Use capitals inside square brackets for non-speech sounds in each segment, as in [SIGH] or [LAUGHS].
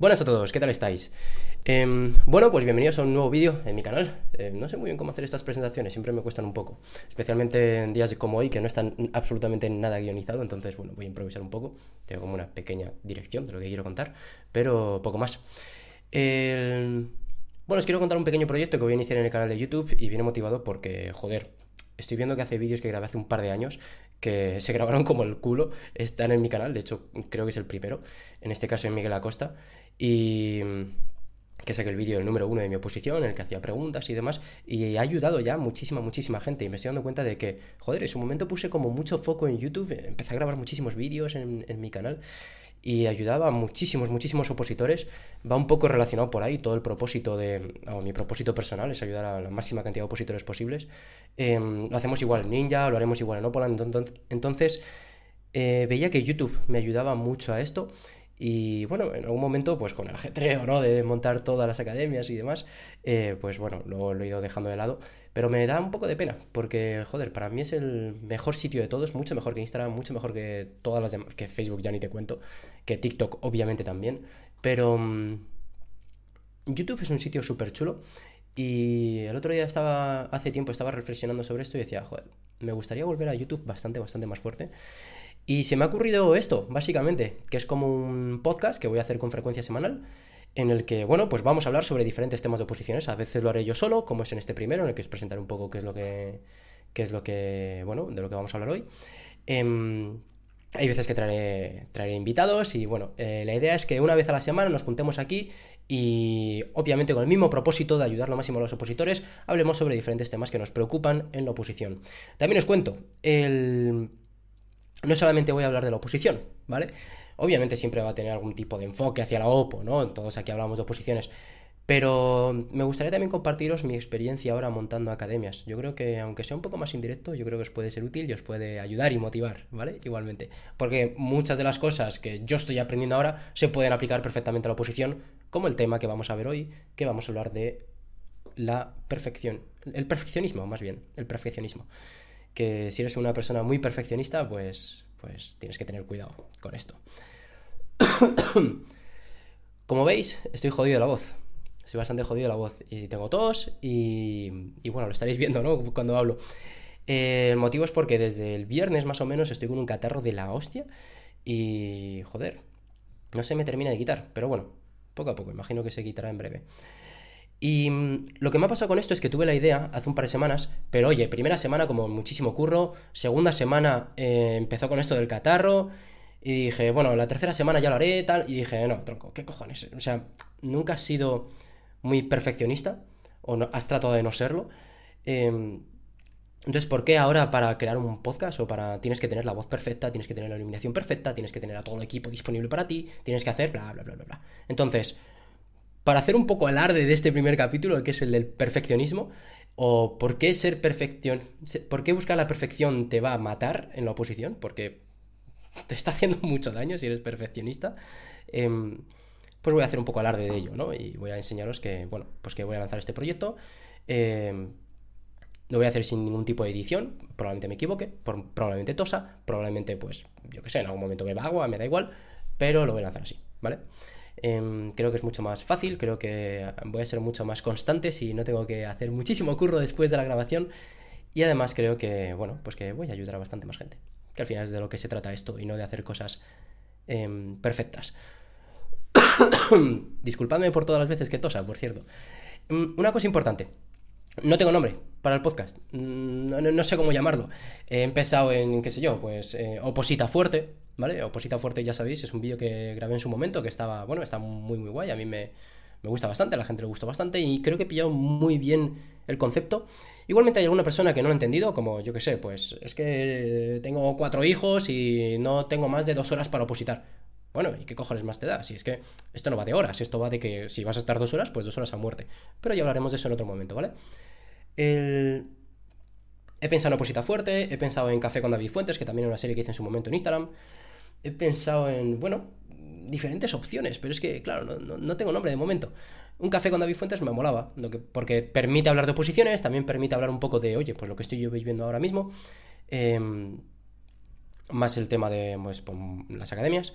Buenas a todos, ¿qué tal estáis? Em, bueno, pues bienvenidos a un nuevo vídeo en mi canal. Em, no sé muy bien cómo hacer estas presentaciones, siempre me cuestan un poco. Especialmente en días como hoy, que no están absolutamente nada guionizado, entonces, bueno, voy a improvisar un poco. Tengo como una pequeña dirección de lo que quiero contar, pero poco más. Bueno, os quiero contar un pequeño proyecto que voy a iniciar en el canal de YouTube y viene motivado porque, joder, estoy viendo que hace vídeos que grabé hace un par de años que se grabaron como el culo, están en mi canal, de hecho creo que es el primero, en este caso en Miguel Acosta, y que saqué el vídeo el número uno de mi oposición, en el que hacía preguntas y demás, y ha ayudado ya muchísima, muchísima gente, y me estoy dando cuenta de que, joder, en su momento puse como mucho foco en YouTube, empecé a grabar muchísimos vídeos en, en mi canal, y ayudaba a muchísimos, muchísimos opositores. Va un poco relacionado por ahí, todo el propósito de, o mi propósito personal es ayudar a la máxima cantidad de opositores posibles. Em, lo hacemos igual en Ninja, lo haremos igual en Opolan. Entonces, eh, veía que YouTube me ayudaba mucho a esto. Y bueno, en algún momento, pues con el ajetreo, ¿no? De montar todas las academias y demás, eh, pues bueno, lo, he ido dejando de lado. Pero me da un poco de pena, porque, joder, para mí es el mejor sitio de todos, mucho mejor que Instagram, mucho mejor que todas las demás, que Facebook ya ni te cuento, que TikTok obviamente también. Pero mm, YouTube es un sitio súper chulo. Y el otro día estaba, hace tiempo estaba reflexionando sobre esto y decía, joder, me gustaría volver a YouTube bastante, bastante más fuerte. Y se me ha ocurrido esto, básicamente, que es como un podcast que voy a hacer con frecuencia semanal, en el que, bueno, pues vamos a hablar sobre diferentes temas de oposiciones. A veces lo haré yo solo, como es en este primero, en el que os presentaré un poco qué es lo que, qué es lo que, bueno, de lo que vamos a hablar hoy. Em, hay veces que traeré, traeré invitados y bueno, eh, la idea es que una vez a la semana nos juntemos aquí y obviamente con el mismo propósito de ayudar lo máximo a los opositores, hablemos sobre diferentes temas que nos preocupan en la oposición. También os cuento, el no solamente voy a hablar de la oposición, ¿vale? Obviamente siempre va a tener algún tipo de enfoque hacia la OPO, ¿no? Todos aquí hablamos de oposiciones. Pero me gustaría también compartiros mi experiencia ahora montando academias. Yo creo que, aunque sea un poco más indirecto, yo creo que os puede ser útil y os puede ayudar y motivar, ¿vale? Igualmente. Porque muchas de las cosas que yo estoy aprendiendo ahora se pueden aplicar perfectamente a la oposición, como el tema que vamos a ver hoy, que vamos a hablar de la perfección. El perfeccionismo, más bien. El perfeccionismo que si eres una persona muy perfeccionista, pues, pues tienes que tener cuidado con esto. [COUGHS] Como veis, estoy jodido de la voz. Estoy bastante jodido de la voz. Y tengo tos y, y bueno, lo estaréis viendo, ¿no? [LAUGHS] Cuando hablo. el motivo es porque desde el viernes más o menos estoy con un catarro de la hostia y joder, no se me termina de quitar, pero bueno, poco a poco, imagino que se quitará en breve. Y mm, lo que me ha pasado con esto es que tuve la idea hace un par de semanas, pero oye, primera semana como muchísimo curro, segunda semana eh, empezó con esto del catarro, y dije, bueno, la tercera semana ya lo haré, tal, y dije, no, tronco, ¿qué cojones? O sea, nunca has sido muy perfeccionista, o no, has tratado de no serlo. Em, entonces, ¿por qué ahora para crear un podcast o para... Tienes que tener la voz perfecta, tienes que tener la iluminación perfecta, tienes que tener a todo el equipo disponible para ti, tienes que hacer bla, bla, bla, bla, bla. Entonces, para hacer un poco alarde de este primer capítulo, que es el del perfeccionismo, o por qué ser perfección, por qué buscar la perfección te va a matar en la oposición, porque te está haciendo [LAUGHS] mucho daño si eres perfeccionista, em, pues voy a hacer un poco alarde de ello, ¿no? Y voy a enseñaros que, bueno, pues que voy a lanzar este proyecto. Em, lo voy a hacer sin ningún tipo de edición, probablemente me equivoque, probablemente tosa, probablemente, pues, yo qué sé, en algún momento beba agua, me da igual, pero lo voy a lanzar así, ¿vale? Em, creo que es mucho más fácil, creo que voy a ser mucho más constante si no tengo que hacer muchísimo curro después de la grabación. Y además creo que, bueno, pues que voy a ayudar a bastante más gente. Que al final es de lo que se trata esto y no de hacer cosas em, perfectas. [COUGHS] Disculpadme por todas las veces que tosa, por cierto. Em, una cosa importante. No tengo nombre para el podcast. Mm, no, sé cómo llamarlo. He empezado en, qué sé yo, pues eh, Oposita Fuerte, ¿vale? Oposita Fuerte, ya sabéis, es un vídeo que grabé en su momento que estaba, bueno, está muy, muy guay. A mí me, gusta bastante, a la gente le gustó bastante y creo que he pillado muy bien el concepto. Igualmente hay alguna persona que no lo ha entendido, como yo que sé, pues es que tengo cuatro hijos y no tengo más de dos horas para opositar. Bueno, ¿y qué cojones más te da? Si es que esto no va de horas, esto va de que si vas a estar dos horas, pues dos horas a muerte. Pero ya hablaremos de eso en otro momento, ¿vale? He pensado en Oposita Fuerte, he pensado en Café con David Fuentes, que también es una serie que hice en su momento en Instagram. He pensado en, bueno, diferentes opciones, pero es que, claro, no, tengo nombre de momento. Un café con David Fuentes me molaba, porque permite hablar de oposiciones, también permite hablar un poco de, oye, pues lo que estoy yo viviendo ahora mismo, em, más el tema de pues, las academias.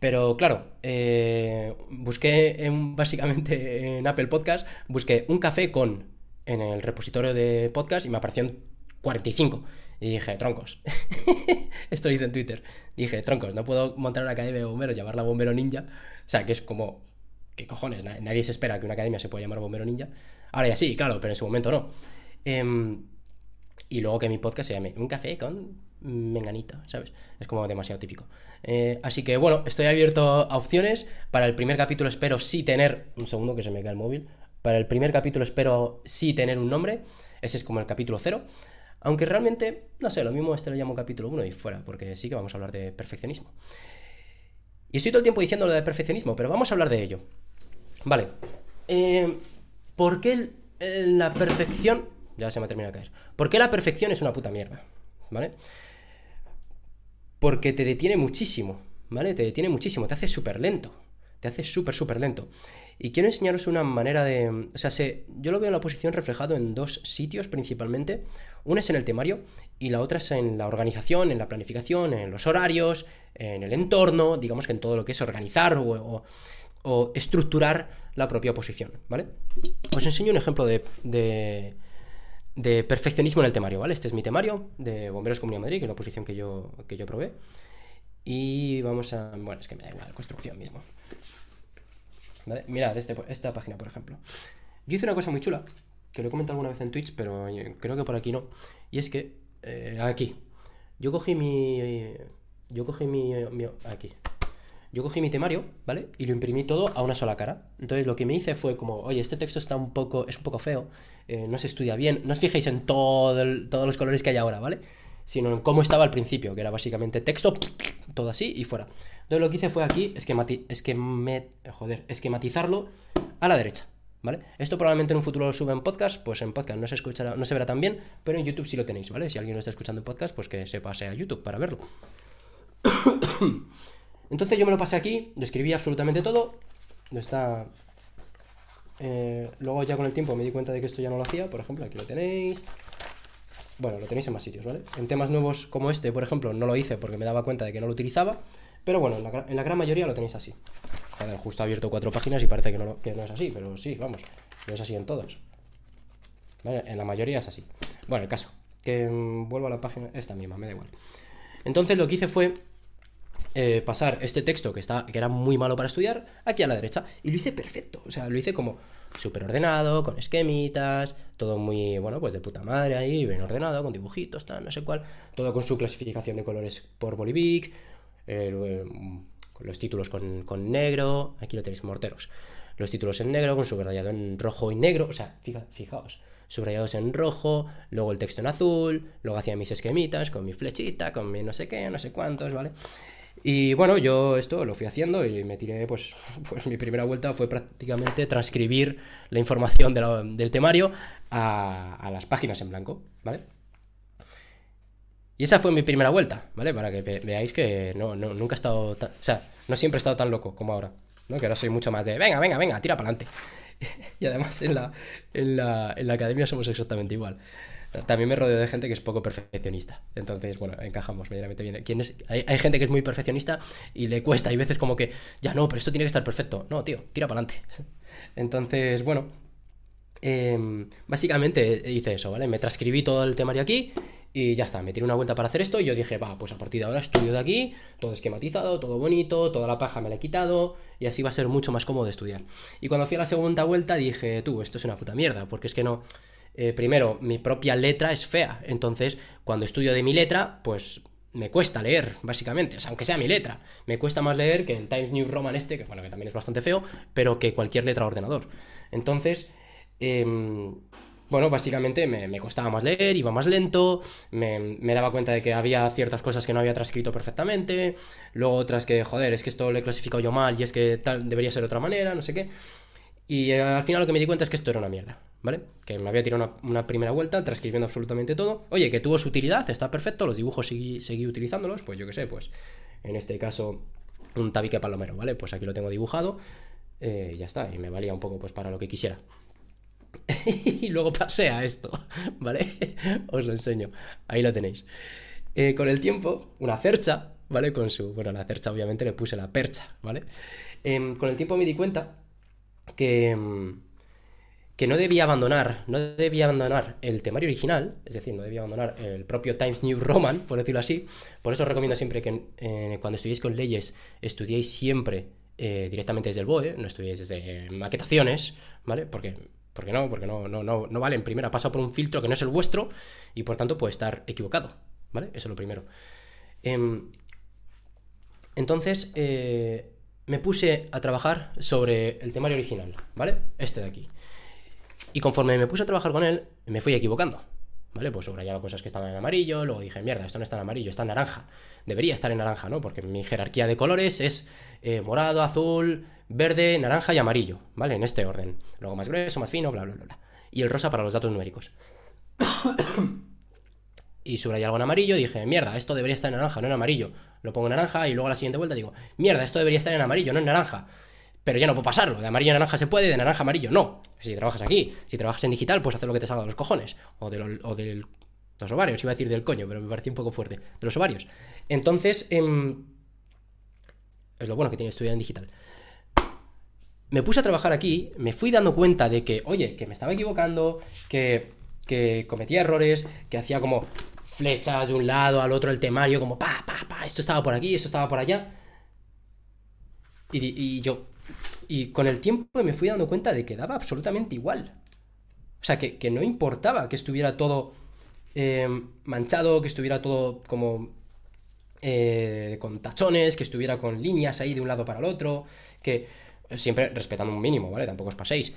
Pero claro, eh, busqué en, básicamente en Apple Podcast, busqué un café con en el repositorio de podcast y me aparecieron 45. Y dije, troncos. [LAUGHS] Esto lo hice en Twitter. Dije, troncos, no puedo montar una academia de bomberos, llamarla Bombero Ninja. O sea, que es como, ¿qué cojones? Nadie se espera que una academia se pueda llamar Bombero Ninja. Ahora ya sí, claro, pero en su momento no. Em, y luego que mi podcast se llame Un café con menganito, ¿sabes? Es como demasiado típico. Eh, así que bueno, estoy abierto a opciones. Para el primer capítulo espero sí tener... Un segundo que se me cae el móvil. Para el primer capítulo espero sí tener un nombre. Ese es como el capítulo cero. Aunque realmente, no sé, lo mismo este lo llamo capítulo 1 y fuera, porque sí que vamos a hablar de perfeccionismo. Y estoy todo el tiempo diciendo lo de perfeccionismo, pero vamos a hablar de ello. Vale. Eh, ¿Por qué la perfección... Ya se me ha terminado de caer. ¿Por qué la perfección es una puta mierda? ¿Vale? Porque te detiene muchísimo, ¿vale? Te detiene muchísimo, te hace súper lento. Te hace súper, súper lento. Y quiero enseñaros una manera de... O sea, yo lo veo en la oposición reflejado en dos sitios principalmente. Una es en el temario y la otra es en la organización, en la planificación, en los horarios, en el entorno, digamos que en todo lo que es organizar o, estructurar la propia oposición, ¿vale? Os enseño un ejemplo de, de, perfeccionismo en el temario, ¿vale? Este es mi temario de Bomberos Comunidad Madrid, que es la oposición que yo, que yo probé. Y vamos a... Bueno, es que me da igual, construcción mismo. Mirad este, esta página, por ejemplo. Yo hice una cosa muy chula, que lo he comentado alguna vez en Twitch, pero creo que por aquí no. Y es que, eh, aquí, yo cogí mi... Yo cogí mi, Aquí. Yo cogí mi temario, ¿vale? Y lo imprimí todo a una sola cara. Entonces lo que me hice fue como, oye, este texto está un poco, es un poco feo, eh, no se estudia bien. No os fijéis en todo todos los colores que hay ahora, ¿vale? Sino en cómo estaba al principio, que era básicamente texto, todo así y fuera. Entonces lo que hice fue aquí joder, esquematizarlo a la derecha. ¿Vale? Esto probablemente en un futuro lo sube en podcast, pues en podcast no se escuchará, no se verá tan bien, pero en YouTube sí lo tenéis, ¿vale? Si alguien lo está escuchando podcast, pues que se pase a YouTube para verlo. [COUGHS] Entonces yo me lo pasé aquí, lo escribí absolutamente todo. Está. Eh, luego ya con el tiempo me di cuenta de que esto ya no lo hacía, por ejemplo, aquí lo tenéis. Bueno, lo tenéis en más sitios, ¿vale? En temas nuevos como este, por ejemplo, no lo hice porque me daba cuenta de que no lo utilizaba. Pero bueno, en la, gran mayoría lo tenéis así. Joder, justo he abierto cuatro páginas y parece que no, es así, pero sí, vamos, no es así en todos. En la mayoría es así. Bueno, el caso, que mm, vuelvo a la página, esta misma, me da igual. Entonces lo que hice fue eh, pasar este texto que, está, que era muy malo para estudiar aquí a la derecha. Y lo hice perfecto, o sea, lo hice como súper ordenado, con esquemitas, todo muy, bueno, pues de puta madre ahí, bien ordenado, con dibujitos, tal, no sé cuál, todo con su clasificación de colores por Bolivic, eh, los títulos con, negro, aquí lo tenéis, morteros. Los títulos en negro, con subrayado en rojo y negro, o sea, fijaos, subrayados en rojo, luego el texto en azul, luego hacía mis esquemitas con mi flechita, con mi no sé qué, no sé cuántos, ¿vale? Y bueno, yo esto lo fui haciendo y me tiré, pues, [LAUGHS] pues mi primera vuelta fue prácticamente transcribir la información del temario a, las páginas en blanco, ¿vale? Y esa fue mi primera vuelta, ¿vale? Para que veáis que no, nunca he estado, o sea, no siempre he estado tan loco como ahora, ¿no? Que ahora soy mucho más de, venga, venga, venga, tira para adelante. [LAUGHS] y además en la, en, la, en la academia somos exactamente igual. También me rodeo de gente que es poco perfeccionista. Entonces, bueno, encajamos medianamente bien. ¿Quién es? Hay, hay, gente que es muy perfeccionista y le cuesta. Hay veces como que, ya no, pero esto tiene que estar perfecto. No, tío, tira para adelante. [LAUGHS] Entonces, bueno, em, básicamente hice eso, ¿vale? Me transcribí todo el temario aquí y ya está, me tiré una vuelta para hacer esto y yo dije, va, pues a partir de ahora estudio de aquí, todo esquematizado, todo bonito, toda la paja me la he quitado y así va a ser mucho más cómodo estudiar. Y cuando fui a la segunda vuelta dije, tú, esto es una puta mierda, porque es que no... Eh, primero, mi propia letra es fea, entonces cuando estudio de mi letra, pues me cuesta leer, básicamente, o sea, aunque sea mi letra, me cuesta más leer que el Times New Roman este, que bueno, que también es bastante feo, pero que cualquier letra ordenador. Entonces, eh, bueno, básicamente me, costaba más leer, iba más lento, me, daba cuenta de que había ciertas cosas que no había transcrito perfectamente, luego otras que, joder, es que esto lo he clasificado yo mal y es que tal debería ser otra manera, no sé qué. Y eh, al final lo que me di cuenta es que esto era una mierda, ¿vale? Que me había tirado una, primera vuelta transcribiendo absolutamente todo. Oye, que tuvo su utilidad, está perfecto, los dibujos seguí, seguí utilizándolos, pues yo qué sé, pues en este caso un tabique palomero, ¿vale? Pues aquí lo tengo dibujado, eh, ya está, y me valía un poco pues para lo que quisiera. [LAUGHS] y luego pasé a esto, [LAUGHS] ¿vale? Os lo enseño. Ahí lo tenéis. Eh, con el tiempo, una cercha, ¿vale? Con su, bueno, la cercha obviamente le puse la percha, ¿vale? Em, con el tiempo me di cuenta que, em, que no debía abandonar, no debía abandonar el temario original, es decir, no debía abandonar el propio Times New Roman, [LAUGHS] por decirlo así. Por eso os recomiendo siempre que eh, cuando estudiéis con leyes, estudiéis siempre eh, directamente desde el BOE, no estudiéis desde maquetaciones, ¿vale? Porque porque no, porque no, no, no, no vale. En primera pasa por un filtro que no es el vuestro y por tanto puede estar equivocado. ¿Vale? Eso es lo primero. Em, entonces, eh, me puse a trabajar sobre el temario original, ¿vale? Este de aquí. Y conforme me puse a trabajar con él, me fui equivocando. ¿Vale? Pues subrayaba cosas que estaban en amarillo, luego dije, mierda, esto no está en amarillo, está en naranja. Debería estar en naranja, ¿no? Porque mi jerarquía de colores es eh, morado, azul, verde, naranja y amarillo, ¿vale? En este orden. Luego más grueso, más fino, bla, bla, bla. Y el rosa para los datos numéricos. [COUGHS] y subrayé algo en amarillo dije, mierda, esto debería estar en naranja, no en amarillo. Lo pongo en naranja y luego a la siguiente vuelta digo, mierda, esto debería estar en amarillo, no en naranja. Pero ya no puedo pasarlo, de amarillo a naranja se puede, de naranja a amarillo no. Si trabajas aquí, si trabajas en digital, puedes hacer lo que te salga de los cojones. O, de o del los ovarios, iba a decir del coño, pero me parecía un poco fuerte. De los ovarios. Entonces, em, es lo bueno que tiene estudiar en digital. Me puse a trabajar aquí, me fui dando cuenta de que, oye, que me estaba equivocando, que, que cometía errores, que hacía como flechas de un lado al otro el temario, como pa, pa, pa, esto estaba por aquí, esto estaba por allá. Y, yo, y con el tiempo me fui dando cuenta de que daba absolutamente igual. O sea, que, que no importaba que estuviera todo Em, manchado, que estuviera todo como eh, con tachones, que estuviera con líneas ahí de un lado para el otro, que siempre respetando un mínimo, ¿vale? Tampoco os paséis.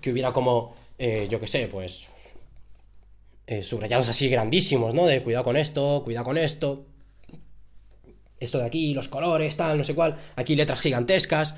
Que hubiera como, eh, yo qué sé, pues eh, subrayados así grandísimos, ¿no? De cuidado con esto, cuidado con esto. Esto de aquí, los colores, tal, no sé cuál. Aquí letras gigantescas.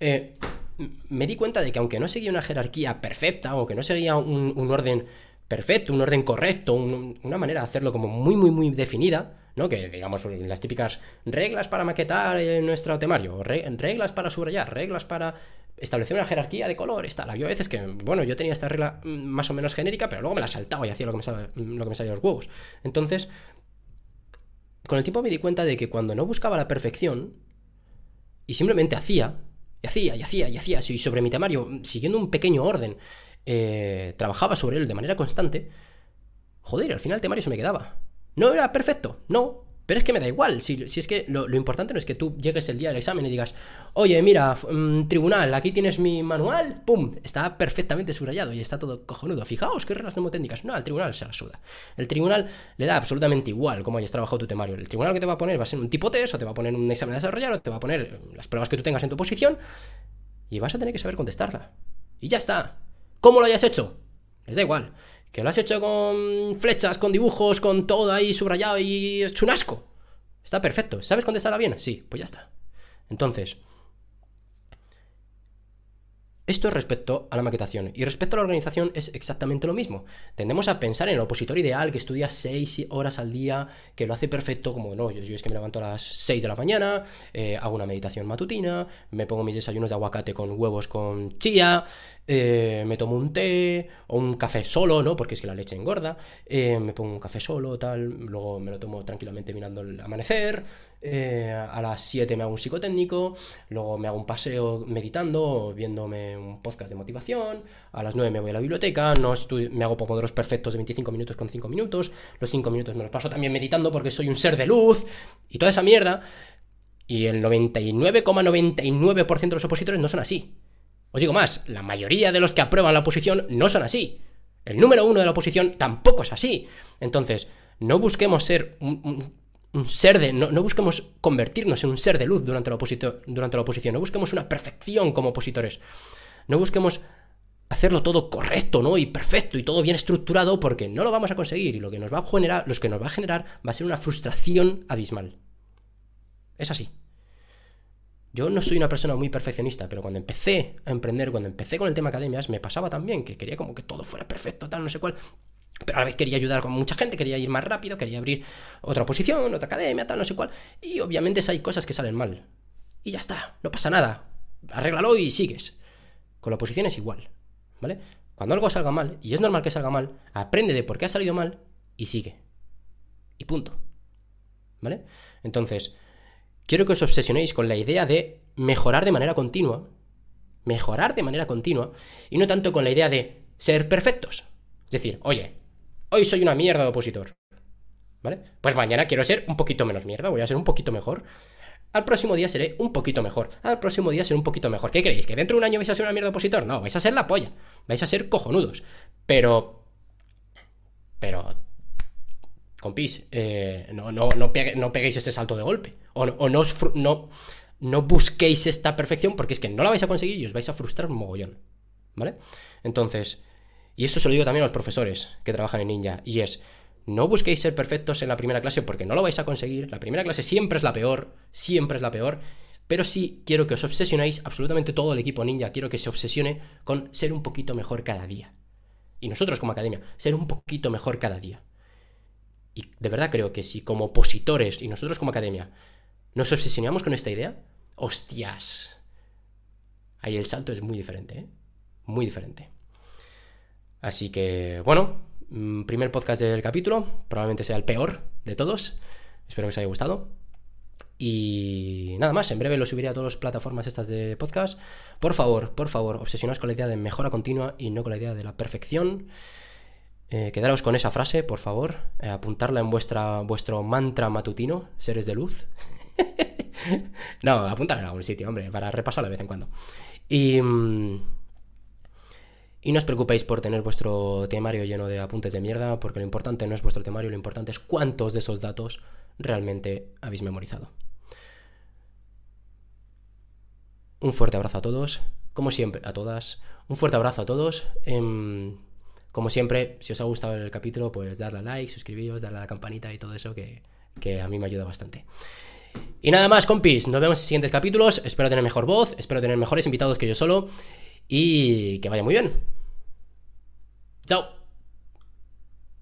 Me di cuenta de que aunque no seguía una jerarquía perfecta o que no seguía un orden perfecto, un orden correcto, una manera de hacerlo como muy, muy, muy definida, ¿no? Que digamos las típicas reglas para maquetar nuestro temario, reglas para subrayar, reglas para establecer una jerarquía de colores, tal. Había veces que, bueno, yo tenía esta regla mm, más o menos genérica, pero luego me la saltaba y hacía lo que me salía, lo que me salía de los huevos. Entonces, con el tiempo me di cuenta de que cuando no buscaba la perfección y simplemente hacía, y hacía, y hacía, y hacía, y sobre mi temario, siguiendo un pequeño orden, eh, trabajaba sobre él de manera constante, joder, al final el temario se me quedaba. No era perfecto, no, pero es que me da igual. Si, es que lo, importante no es que tú llegues el día del examen y digas, oye, mira, mm, tribunal, aquí tienes mi manual, ¡pum! Está perfectamente subrayado y está todo cojonudo. Fijaos qué reglas mnemotécnicas. No, al tribunal se la suda. El tribunal le da absolutamente igual cómo hayas trabajado tu temario. El tribunal que te va a poner va a ser un tipo test, o te va a poner un examen de desarrollar, o te va a poner las pruebas que tú tengas en tu posición, y vas a tener que saber contestarla. Y ya está. ¿Cómo lo hayas hecho? Les da igual. Que lo has hecho con flechas, con dibujos, con todo ahí subrayado y es un asco. Está perfecto. ¿Sabes contestarla bien? Sí, pues ya está. Entonces, esto es respecto a la maquetación. Y respecto a la organización es exactamente lo mismo. Tendemos a pensar en el opositor ideal que estudia 6 horas al día, que lo hace perfecto, como no, yo, es que me levanto a las 6 de la mañana, eh, hago una meditación matutina, me pongo mis desayunos de aguacate con huevos con chía, eh, me tomo un té o un café solo, ¿no? Porque es que la leche engorda, eh, me pongo un café solo, tal, luego me lo tomo tranquilamente mirando el amanecer, eh, a las 7 me hago un psicotécnico, luego me hago un paseo meditando, viéndome un podcast de motivación, a las 9 me voy a la biblioteca, no me hago pomodoros perfectos de 25 minutos con 5 minutos, los 5 minutos me los paso también meditando porque soy un ser de luz y toda esa mierda. Y el 99,99% de los opositores no son así. Os digo más, la mayoría de los que aprueban la oposición no son así. El número uno de la oposición tampoco es así. Entonces, no busquemos ser un ser de. No, busquemos convertirnos en un ser de luz durante la, durante la oposición. No busquemos una perfección como opositores. No busquemos hacerlo todo correcto, ¿no? Y perfecto y todo bien estructurado porque no lo vamos a conseguir y lo que nos va a generar, los que nos va a generar va a ser una frustración abismal. Es así. Yo no soy una persona muy perfeccionista, pero cuando empecé a emprender, cuando empecé con el tema academias, me pasaba también que quería como que todo fuera perfecto, tal, no sé cuál. Pero a la vez quería ayudar con mucha gente, quería ir más rápido, quería abrir otra posición, otra academia, tal, no sé cuál. Y obviamente hay cosas que salen mal. Y ya está, no pasa nada. Arréglalo y sigues. Con la posición es igual, ¿vale? Cuando algo salga mal, y es normal que salga mal, aprende de por qué ha salido mal y sigue. Y punto. ¿vale? Entonces, quiero que os obsesionéis con la idea de mejorar de manera continua, mejorar de manera continua, y no tanto con la idea de ser perfectos. Es decir, oye, hoy soy una mierda de opositor, ¿vale? Pues mañana quiero ser un poquito menos mierda, voy a ser un poquito mejor. Al próximo día seré un poquito mejor. Al próximo día seré un poquito mejor. ¿Qué creéis? ¿Que dentro de un año vais a ser una mierda de opositor? No, vais a ser la polla. Vais a ser cojonudos. Pero. Pero. Compis, eh, no, no, no, peguéis ese salto de golpe. O, o no, no, no busquéis esta perfección porque es que no la vais a conseguir y os vais a frustrar un mogollón. ¿Vale? Entonces, y esto se lo digo también a los profesores que trabajan en Ninja, y es, no busquéis ser perfectos en la primera clase porque no lo vais a conseguir. La primera clase siempre es la peor, siempre es la peor. Pero sí quiero que os obsesionéis, absolutamente todo el equipo ninja, quiero que se obsesione con ser un poquito mejor cada día. Y nosotros como academia, ser un poquito mejor cada día. Y de verdad creo que si como opositores y nosotros como academia nos obsesionamos con esta idea, hostias. Ahí el salto es muy diferente, ¿eh? Muy diferente. Así que, bueno, mm, primer podcast del capítulo, probablemente sea el peor de todos. Espero que os haya gustado. Y nada más, en breve lo subiré a todas las plataformas estas de podcast. Por favor, por favor, obsesionaos con la idea de mejora continua y no con la idea de la perfección. Eh, quedaros con esa frase, por favor. Eh, apuntarla en vuestra, vuestro mantra matutino, seres de luz. [LAUGHS] no, apuntarla en algún sitio, hombre, para repasarlo de vez en cuando. Y. Y no os preocupéis por tener vuestro temario lleno de apuntes de mierda, porque lo importante no es vuestro temario, lo importante es cuántos de esos datos realmente habéis memorizado. Un fuerte abrazo a todos, como siempre, a todas. Un fuerte abrazo a todos. Em, como siempre, si os ha gustado el capítulo, pues darle a like, suscribiros, darle a la campanita y todo eso que, que a mí me ayuda bastante. Y nada más, compis, nos vemos en siguientes capítulos. Espero tener mejor voz, espero tener mejores invitados que yo solo y que vaya muy bien. Chao.